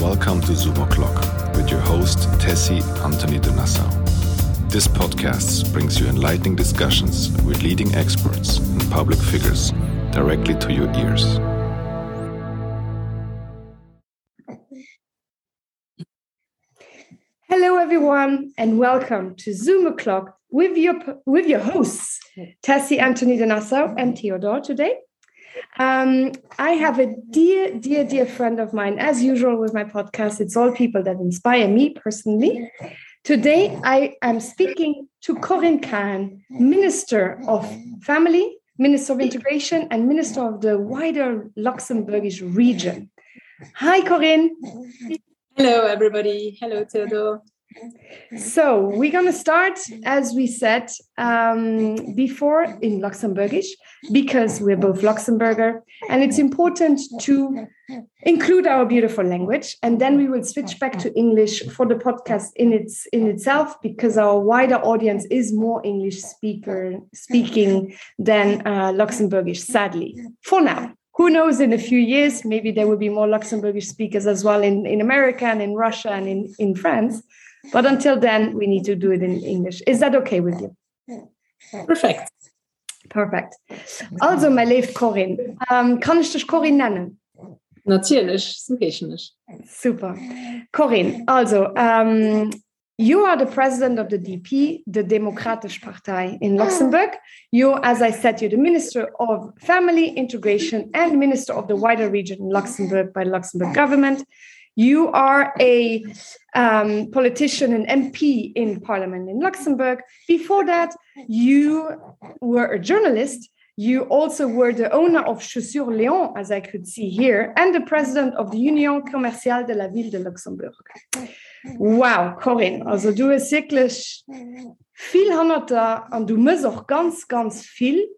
Welcome to Zoom O'clock with your host Tessy Antony de Nassau. This podcast brings you enlightening discussions with leading experts and public figures directly to your ears. Hello everyone and welcome to Zoom O'clock with your with your hosts Tessy Antony de Nassau and Theodore today. Um, I have a dear, dear, dear friend of mine, as usual with my podcast. It's all people that inspire me personally. Today, I am speaking to Corinne Cahen, Minister of Family, Minister of Integration, and Minister of the wider Luxembourgish region. Hi, Corinne. Hello, everybody. Hello, Theodore. So we're going to start, as we said um, before, in Luxembourgish, because we're both Luxembourger, and it's important to include our beautiful language. And then we will switch back to English for the podcast in its in itself, because our wider audience is more English speaker speaking than uh, Luxembourgish. Sadly, for now. Who knows in a few years, maybe there will be more Luxembourgish speakers as well in, in America and in Russia and in, in France. But until then, we need to do it in English. Is that okay with you? Perfect. Perfect. Also, my liebe Corinne, um, kann ich dich Corinne nennen? Natürlich, so nicht. Super. Corinne, also, um, you are the president of the DP, the Democratic Partei in Luxembourg. You, as I said, you're the Minister of Family Integration and Minister of the wider region in Luxembourg by the Luxembourg government. You are a um, politician and MP in Parliament in Luxembourg. Before that, you were a journalist. You also were the owner of Chaussures Léon, as I could see here, and the president of the Union Commerciale de la Ville de Luxembourg. Wow, Corinne, also du bist wirklich viel Hanter und du musst auch ganz, ganz viel.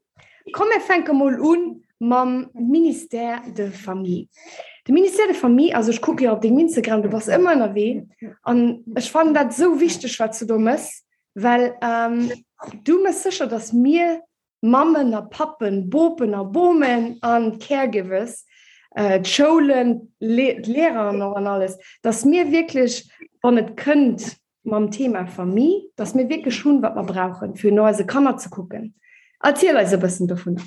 Komm, wir fangen mal an mit dem Ministère de Famille. De Minister de Familie also ich gucke ja auf den Instagram du was immer noch weh. Und ich fand das so wichtig was du dummes weil ähm, du bist sicher dass mir Mammen Pappen Bopen Bomen an caregivers äh, Schulen Le Lehrer noch an alles dass mir wirklich von nicht könnt beim Thema Familie dass mir wirklich schon was wir brauchen für neue Kammer zu gucken. Erzähl also ein bisschen davon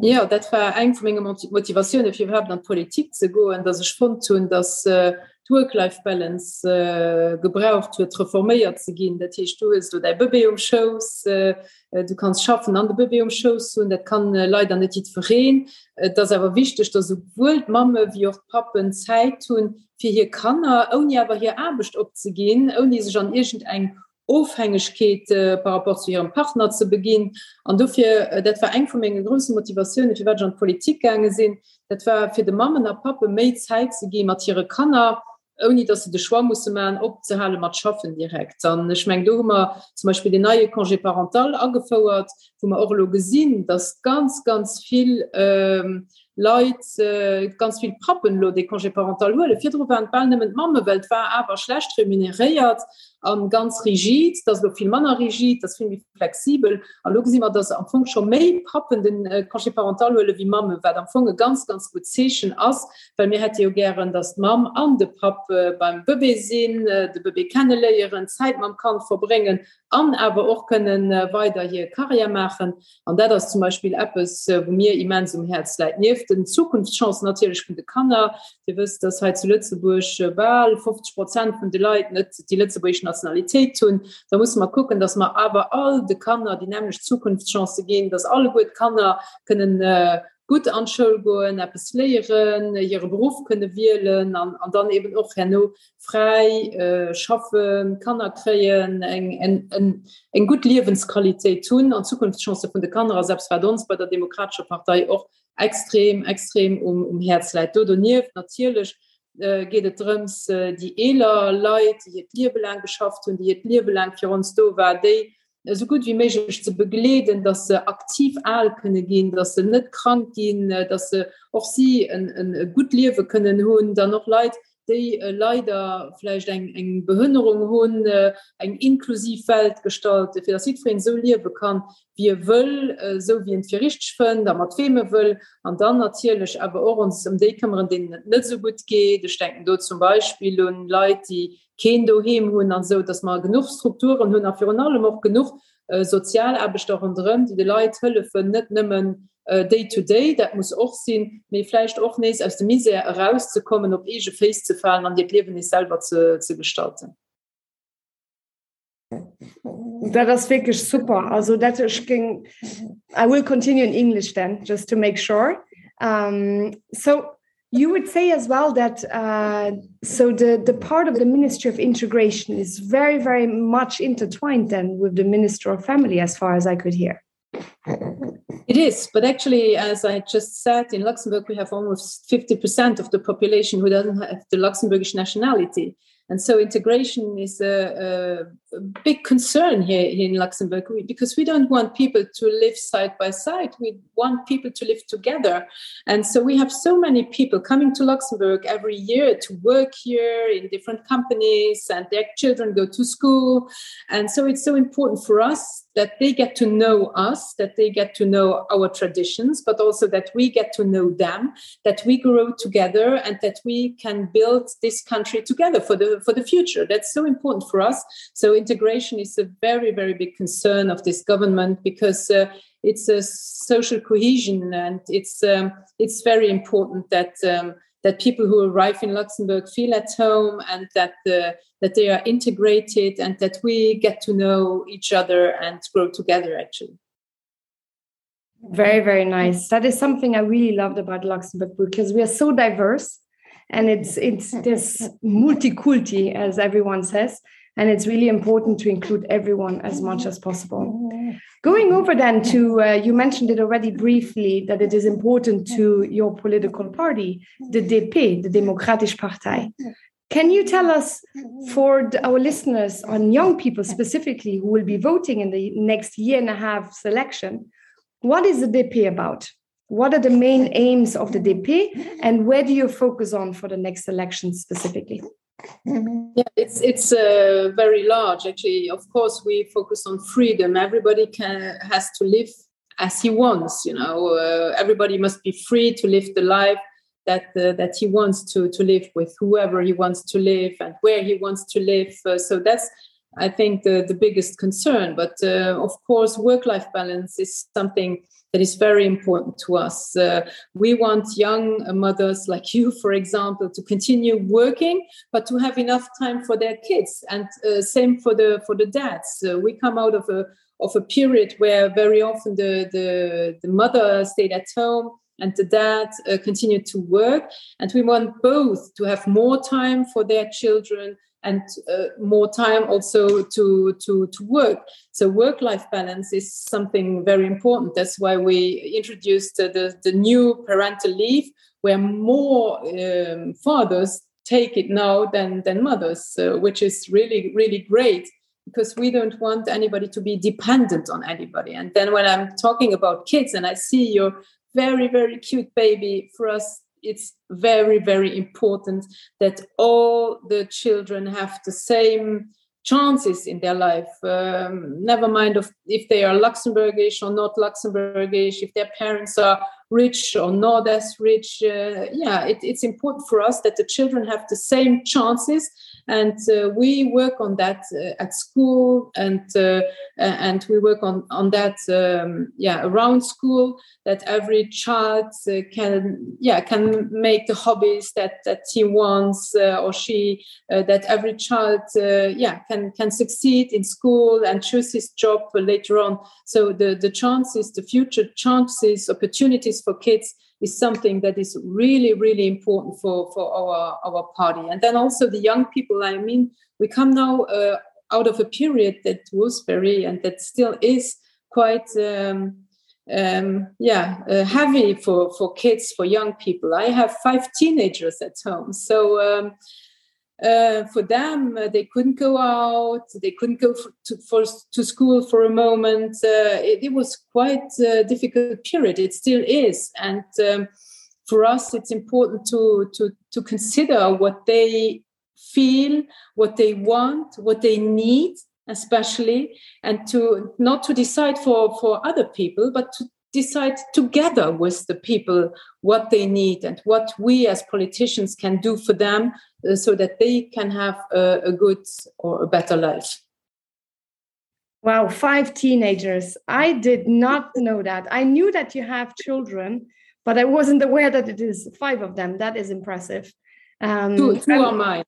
Ja dat war eng vu engem Motivationune fir überhaupt an Politik ze goen, dat sech von hunn, dat äh, Tourlife Balance äh, gebraucht huet reforméiert ze ginn, Dat hicht du du dei Bebeungshows äh, du kannst schaffen an de Bebeungshows hun, dat kann äh, Leider net dit verreen. Äh, das awer wichtech, dat sowuelt Mamme wie och Pappen Zeit hunn, fir hier kannner, ou awer hier abecht opzegin, ou sech an egent eng Ofhängigkeit äh, par rapport zu ihrem Partner zu beginn. an dofir äh, dat war eng vu engen großen Motivationen ich an Politik gesinn, dat war fir de Mammen a Pappe Maidheit ze ge mat ihre Kanner, oni dass sie de schwa muss man opzehalen mat schaffen direkt dann schmeng do immer zum Beispiel den neue congé parental angefauerert wo man orlo gesinn das ganz ganz viel ähm, Leiit äh, ganz viel Pappen lo de kongé parental hole. Vidro an Ballnement Mamme Welt war awer schlecht remuneréiert an um, ganz rigid, dats lo viel Manner rigid, das film wie flexibel. An lo immer dats am Funk schon méi Pappen den äh, kongé parental hole wie Mamme, weil am Funge ganz ganz gut zechen ass, weil mir hett jo gieren dat Mam an de Pappe beim Bebe sinn, äh, de Bebe kennenléieren Zeit man kann verbringen, an aber auch können äh, weiter hier Karriere machen. an der das zum Beispiel App Apps, äh, wo mir immens um Herz leid nift den Zukunftschancen natürlich von Kanner. Ihr wisst das halt zu Lützeburg Wahl 50 Prozent von die Leute nicht die Lützeburgische Nationalität tun. Da muss man gucken dass man aber all die Kanner die nämlich Zukunftschance gehen dass alle gut Kanner können äh, gut anschuldigen leieren ihre Beruf könne wählen an, an dann eben auch Hanno frei äh, schaffen kann er kreen eng gut lebensqualität tun. An Zukunftschance von der Kamera selbst bei uns bei der demokratische Partei auch extrem extrem um, um Herzleit dodoniert. Natürlich äh, geht drums äh, die eler Leute die het geschafft und die Libelang für uns do war die, so gut wie méigich ze begleden, dat se aktiv all könne gin, dat se net krank gin, dat se och sie en gut liewe können hunn, dann noch Leiit die äh, leider vielleicht eng eng Behhinderung hun äh, eng inklusiv Feld gestaltet für das Südfried so lieb bekannt wie will äh, so wie ein Verrichtën da mat Feme will an dann natürlich aber auch uns im Dekammeren den net so gut geht. Ich denken du zum Beispiel und Leute die kind hun an so dass man genug Strukturen hun auf allem auch genug äh, sozialabbestochen drin die die Leid Höllle net nimmen äh, day to day dat muss auch sinn mir vielleicht auch nes aus dem mise herauszukommen ob ege face zu fallen an die leben nicht selber zu, zu gestalten Da das wirklich super. Also dat ging I will continue in English then just to make sure. Um, so you would say as well that uh, so the the part of the Ministry of Integration is very very much intertwined then with the Minister of Family as far as I could hear. It is, but actually, as I just said, in Luxembourg, we have almost 50% of the population who doesn't have the Luxembourgish nationality. And so integration is a, big concern here, here in Luxembourg because we don't want people to live side by side. We want people to live together. And so we have so many people coming to Luxembourg every year to work here in different companies and their children go to school. And so it's so important for us that they get to know us, that they get to know our traditions, but also that we get to know them, that we grow together and that we can build this country together for the, for the future. That's so important for us. So integration is a very, very big concern of this government because uh, it's a social cohesion and it's, um, it's very important that um, that people who arrive in Luxembourg feel at home and that the, that they are integrated and that we get to know each other and grow together actually. Very, very nice. That is something I really loved about Luxembourg because we are so diverse and it's it's this multiculti as everyone says and it's really important to include everyone as much as possible. Going over then to uh, you mentioned it already briefly that it is important to your political party, the DP, the Demokratisch Partei. Can you tell us for the, our listeners on young people specifically who will be voting in the next year and a half selection, what is the DP about? What are the main aims of the DP and where do you focus on for the next election specifically? Yeah it's it's uh, very large actually. Of course we focus on freedom. Everybody can has to live as he wants you know. Uh, everybody must be free to live the life that uh, that he wants to to live with whoever he wants to live and where he wants to live. Uh, so that's I think the the biggest concern but uh, of course work-life balance is something that is very important to us. Uh, we want young mothers like you, for example, to continue working, but to have enough time for their kids and uh, same for the for the dads. We come out of a of a period where very often the the, the mother stayed at home and the dad uh, continued to work and we want both to have more time for their children and uh, more time also to to to work. So work life balance is something very important. That's why we introduced uh, the the new parental leave where more um, fathers take it now than than mothers uh, which is really really great because we don't want anybody to be dependent on anybody. And then when i'm talking about kids and i see your very very cute baby for us it's very very important that all the children have the same chances in their life. Um, never mind of if they are luxembourgish or not luxembourgish if their parents are rich or not as rich uh, yeah it, it's important for us that the children have the same chances and uh, we work on that uh, at school and uh, and we work on on that um, yeah around school that every child can yeah can make the hobbies that that he wants or she that every child yeah can can succeed in school and choose his job later on. So the the chances the future chances opportunities for kids is something that is really really important for for our our party. And then also the young people I mean we come now uh, out of a period that was very and that still is quite um, um, yeah uh, heavy for for kids for young people. I have five teenagers at home. So um, uh, for them uh, they couldn't go out they couldn't go for, to, for, to school for a moment. Uh, it, it was quite a difficult period. It still is. And um, for us it's important to to to consider what they feel what they want what they need especially and to not to decide for for other people but to decide together with the people what they need and what we as politicians can do for them uh, so that they can have a, a good or a better life. Wow five teenagers. I did not know that. I knew that you have children but i wasn't aware that it is five of them. That is impressive. Um two, two are mine.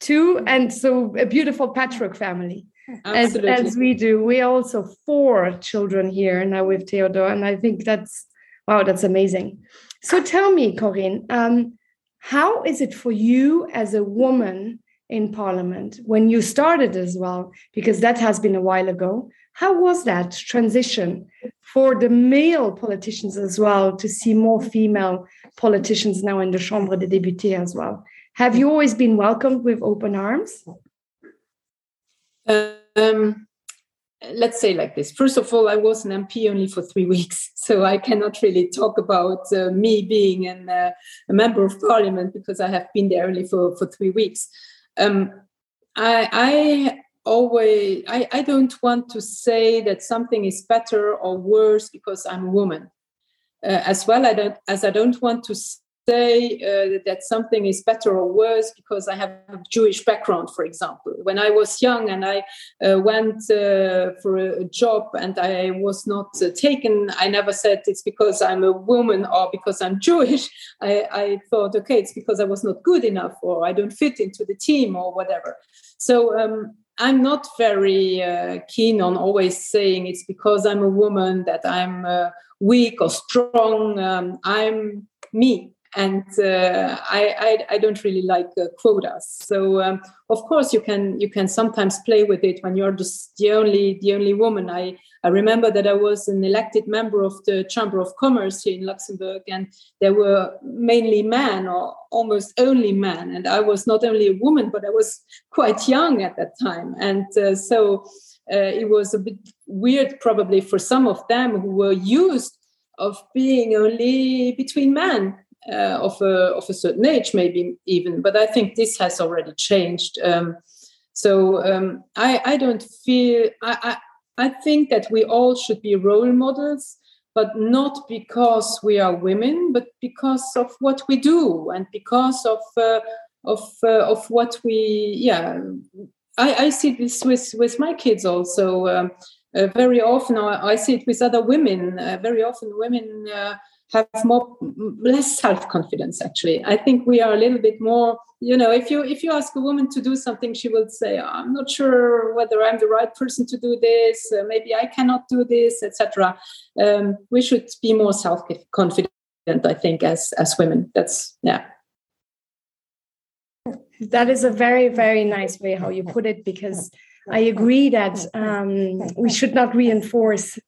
Two and so a beautiful patchwork family as, as we do we also four children here now with theodore and i think that's wow that's amazing. So tell me corinne um, how is it for you as a woman in parliament when you started as well because that has been a while ago how was that transition for the male politicians as well to see more female politicians now in the chambre des députés as well? Have you always been welcomed with open arms um, let's say like this. First of all i was an mp only for three weeks so i cannot really talk about uh, me being an, uh, a member of parliament because i have been there only for, for three weeks. Um, I, I always I, I don't want to say that something is better or worse because i'm a woman. Uh, as well i don't as i don't want to say uh, that something is better or worse because I have a Jewish background, for example. When I was young and I uh, went uh, for a job and I was not uh, taken, I never said it's because I'm a woman or because I'm Jewish. I, I, thought, okay, it's because I was not good enough or I don't fit into the team or whatever. So um, I'm not very uh, keen on always saying it's because I'm a woman that I'm uh, weak or strong. Um, I'm me and uh, I, I, I don't really like uh, quotas. So um, of course you can you can sometimes play with it when you're just the only the only woman. I I remember that I was an elected member of the Chamber of Commerce here in Luxembourg, and there were mainly men or almost only men, and I was not only a woman but I was quite young at that time, and uh, so. Uh, it was a bit weird, probably for some of them who were used of being only between men uh, of a of a certain age, maybe even. But I think this has already changed. Um, so um, I I don't feel I, I I think that we all should be role models, but not because we are women, but because of what we do and because of uh, of uh, of what we yeah. I, I see this with with my kids also. Um, uh, very often, I, I, see it with other women. Uh, very often, women uh, have more less self-confidence actually. I think we are a little bit more you know if you if you ask a woman to do something she will say oh, i'm not sure whether i'm the right person to do this uh, maybe i cannot do this etc um, we should be more self-confident i think as as women. That's yeah. That is a very very nice way how you put it because i agree that um, we should not reinforce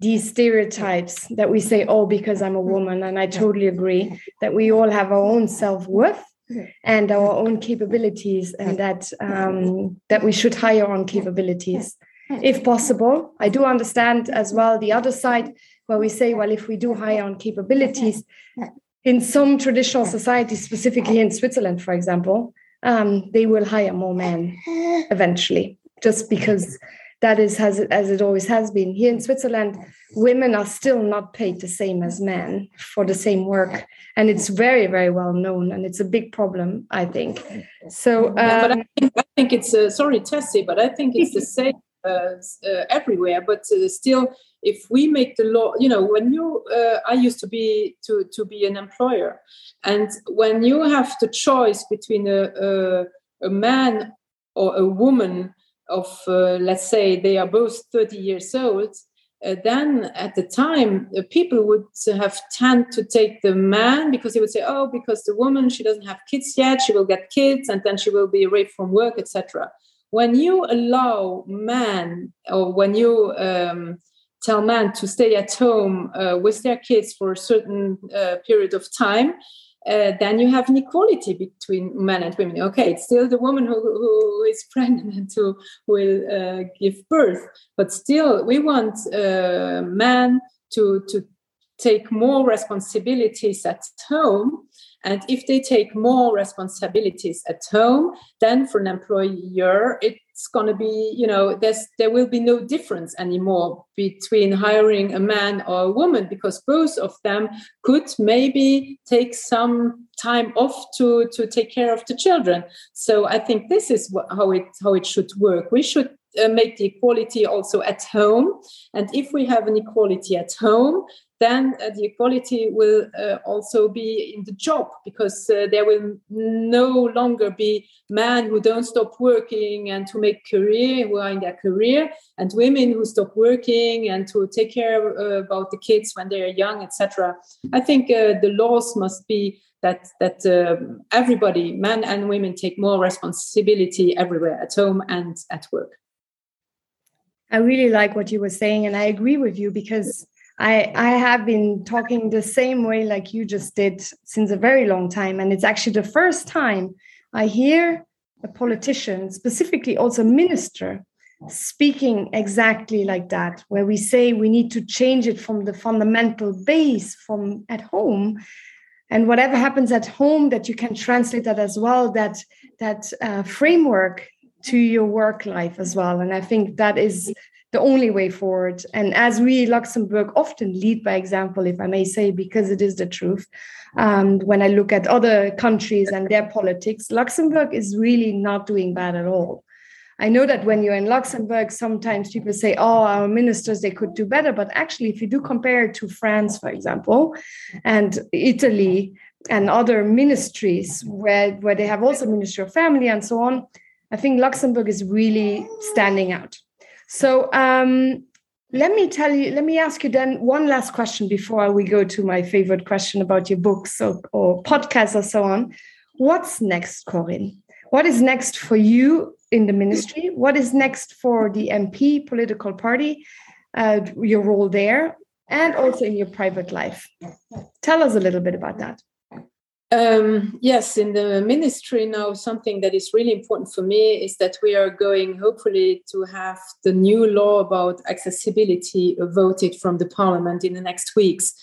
these stereotypes that we say oh because i'm a woman and i totally agree that we all have our own self-worth and our own capabilities and that um, that we should hire on capabilities. If possible i do understand as well the other side where we say well if we do hire on capabilities in some traditional societies specifically in switzerland for example um, they will hire more men eventually just because that is as it, as it always has been. Here in switzerland women are still not paid the same as men for the same work. And it's very very well known and it's a big problem i think. So um, yeah, but I um, think, I think it's uh, sorry tessy but i think it's the same uh, uh, everywhere. But uh, still if we make the law you know when you uh, i used to be to to be an employer and when you have the choice between a, a, a man or a woman of uh, let's say they are both 30 years old uh, then at the time uh, people would have tend to take the man because they would say oh because the woman she doesn't have kids yet she will get kids and then she will be away from work etc when you allow men or when you um, tell men to stay at home uh, with their kids for a certain uh, period of time uh, then you have inequality between men and women. Okay, it's still the woman who, who is pregnant who will uh, give birth, but still we want uh, men to to take more responsibilities at home and if they take more responsibilities at home then for an employer it's going to be you know there's there will be no difference anymore between hiring a man or a woman because both of them could maybe take some time off to to take care of the children. So i think this is what, how it how it should work. We should uh, make the equality also at home. And if we have an equality at home then uh, the equality will uh, also be in the job because uh, there will no longer be men who don't stop working and to make career who are in their career and women who stop working and to take care uh, about the kids when they are young etc i think uh, the laws must be that that um, everybody men and women take more responsibility everywhere at home and at work. I really like what you were saying and i agree with you because I, I have been talking the same way like you just did since a very long time. And it's actually the first time I hear a politician, specifically also minister, speaking exactly like that, where we say we need to change it from the fundamental base from at home. And whatever happens at home, that you can translate that as well, that that uh, framework to your work life as well. And I think that is the only way forward. And as we Luxembourg often lead by example, if I may say, because it is the truth. Um, when I look at other countries and their politics, Luxembourg is really not doing bad at all. I know that when you're in Luxembourg, sometimes people say, oh, our ministers, they could do better. But actually, if you do compare it to France, for example, and Italy and other ministries where, where they have also Ministry of Family and so on, I think Luxembourg is really standing out. So um, let me tell you, let me ask you then one last question before we go to my favorite question about your books or, or podcasts or so on. What's next, Corinne? What is next for you in the ministry? What is next for the DP political party, uh, your role there, and also in your private life? Tell us a little bit about that. Um, yes, in the ministry now, something that is really important for me is that we are going, hopefully, to have the new law about accessibility voted from the parliament in the next weeks.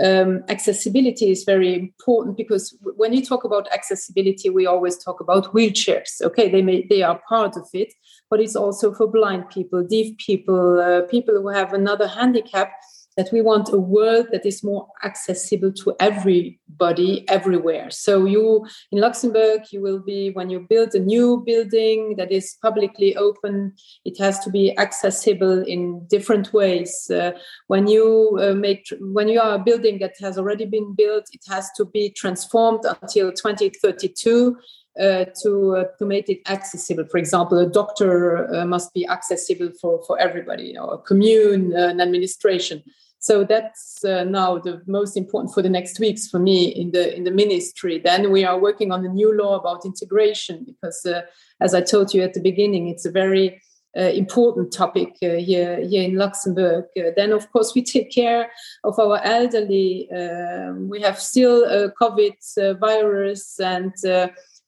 Um, accessibility is very important because when you talk about accessibility, we always talk about wheelchairs. Okay, they may they are part of it, but it's also for blind people, deaf people, uh, people who have another handicap that we want a world that is more accessible to everybody everywhere. So you in luxembourg you will be when you build a new building that is publicly open it has to be accessible in different ways. Uh, when you uh, make when you are a building that has already been built it has to be transformed until 2032 uh, to uh, to make it accessible. For example, a doctor uh, must be accessible for for everybody, you know, a commune, uh, an administration. So that's uh, now the most important for the next weeks for me in the in the ministry. Then we are working on the new law about integration because, uh, as I told you at the beginning, it's a very important topic here here in Luxembourg. then, of course, we take care of our elderly. We have still a COVID virus and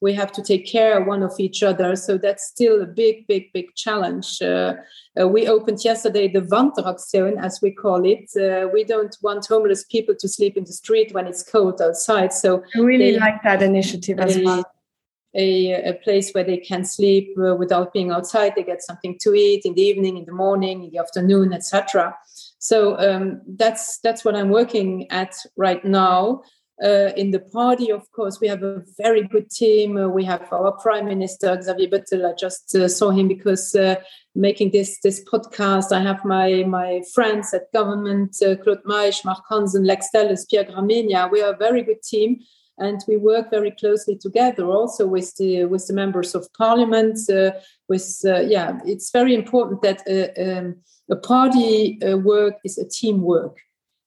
we have to take care of one of each other. So that's still a big, big, big challenge. Uh, uh, we opened yesterday the Wanteraktioun, as we call it. Uh, we don't want homeless people to sleep in the street when it's cold outside. So I really like that initiative as well. A, a, place where they can sleep uh, without being outside. They get something to eat in the evening, in the morning, in the afternoon, etc. So um, that's that's what I'm working at right now uh, in the party, of course, we have a very good team. Uh, we have our Prime Minister Xavier Bettel. I just uh, saw him because uh, making this this podcast, I have my my friends at government, uh, Claude Meisch, Marc Hansen, Lex Delles, Pierre Gramegna. We are a very good team, and we work very closely together, also with the with the members of Parliament. Uh, with yeah, it's very important that um, a party work is a teamwork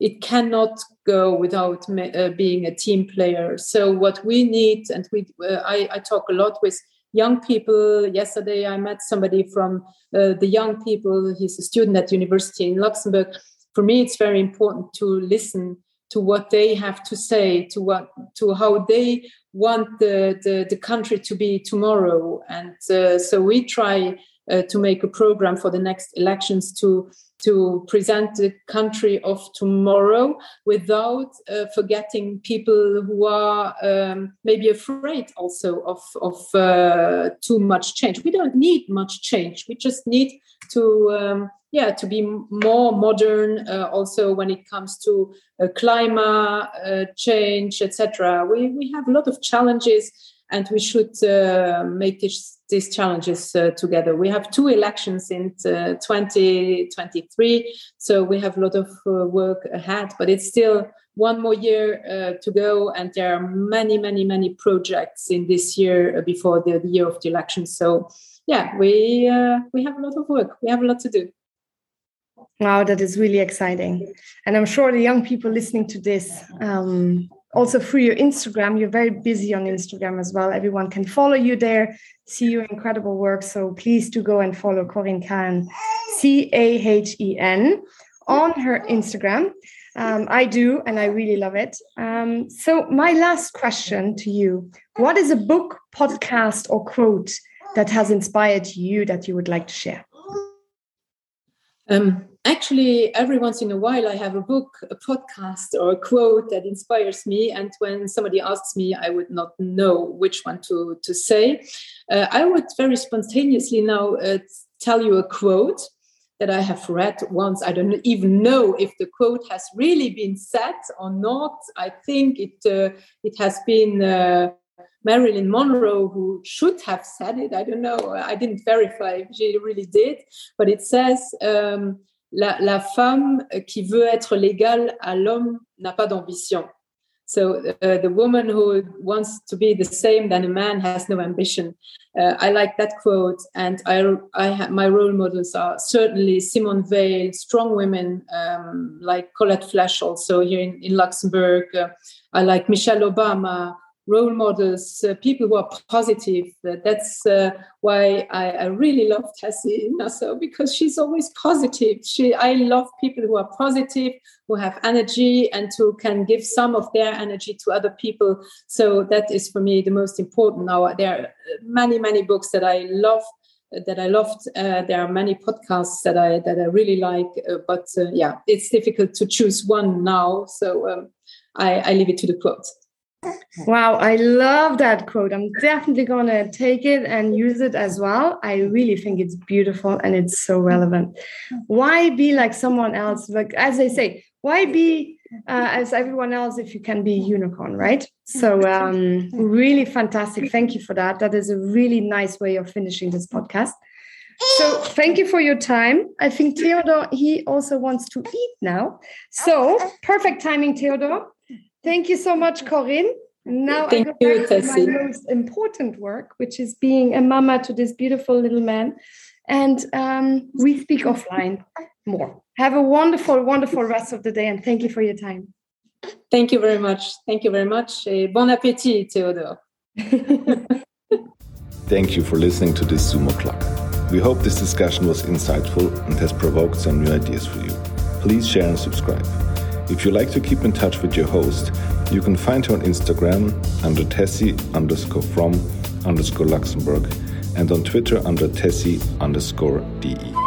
it cannot go without uh, being a team player. So what we need, and we, uh, I, I, talk a lot with young people. Yesterday, I met somebody from uh, the young people. He's a student at university in Luxembourg. For me, it's very important to listen to what they have to say, to what, to how they want the the, the country to be tomorrow. And uh, so we try uh, to make a program for the next elections to to present the country of tomorrow without uh, forgetting people who are um, maybe afraid also of, of uh, too much change. We don't need much change. We just need to um, yeah to be more modern uh, also when it comes to uh, climate uh, change etc we, we have a lot of challenges and we should uh, make this, these challenges uh, together. We have two elections in uh, 2023, so we have a lot of uh, work ahead, but it's still one more year uh, to go, and there are many, many, many projects in this year uh, before the, the, year of the election. So, yeah, we we have a lot of work. We have a lot to do. Wow, that is really exciting, and I'm sure the young people listening to this um, also through your Instagram. You're very busy on Instagram as well. Everyone can follow you there, see your incredible work. So please do go and follow Corinne Cahen, C A H E N, on her Instagram. Um, I do, and I really love it. Um, so, my last question to you What is a book, podcast, or quote that has inspired you that you would like to share? Um, actually every once in a while i have a book a podcast or a quote that inspires me. And when somebody asks me i would not know which one to to say. Uh, i would very spontaneously now uh, tell you a quote that i have read once. I don't even know if the quote has really been said or not. I think it uh, it has been uh, Marilyn Monroe, who should have said it. I don't know. I didn't verify if she really did, but it says, um, la, la femme qui veut être légale à l'homme n'a pas d'ambition. So uh, the woman who wants to be the same than a man has no ambition. Uh, I like that quote, and I, I my role models are certainly Simone Veil, strong women um, like Colette Flesch, also here in, in Luxembourg. Uh, I like Michelle Obama, role models, uh, people who are positive. Uh, that's uh, why I, I, really love Tessy Nassau because she's always positive. She, I love people who are positive, who have energy, and who can give some of their energy to other people. So that is for me the most important. Now there are many, many books that I love. That I loved. Uh, there are many podcasts that I that I really like, uh, but uh, yeah, it's difficult to choose one now. So um, I, I leave it to the quote. Wow, I love that quote. I'm definitely going to take it and use it as well. I really think it's beautiful and it's so relevant. Why be like someone else? Like, as they say, why be uh, as everyone else if you can be unicorn, right? So, um, really fantastic. Thank you for that. That is a really nice way of finishing this podcast. So, thank you for your time. I think Theodore, he also wants to eat now. So, perfect timing, Theodore. Thank you so much, Corinne. Now Thank I go you, back to my most important work, which is being a mama to this beautiful little man. And um, we speak offline more. Have a wonderful, wonderful rest of the day, and thank you for your time. Thank you very much. Thank you very much. Bon appétit, Theodore. Thank you for listening to this Zoom o'clock. We hope this discussion was insightful and has provoked some new ideas for you. Please share and subscribe. If you like to keep in touch with your host, you can find her on Instagram under Tessy underscore from underscore Luxembourg and on Twitter under Tessy underscore DE.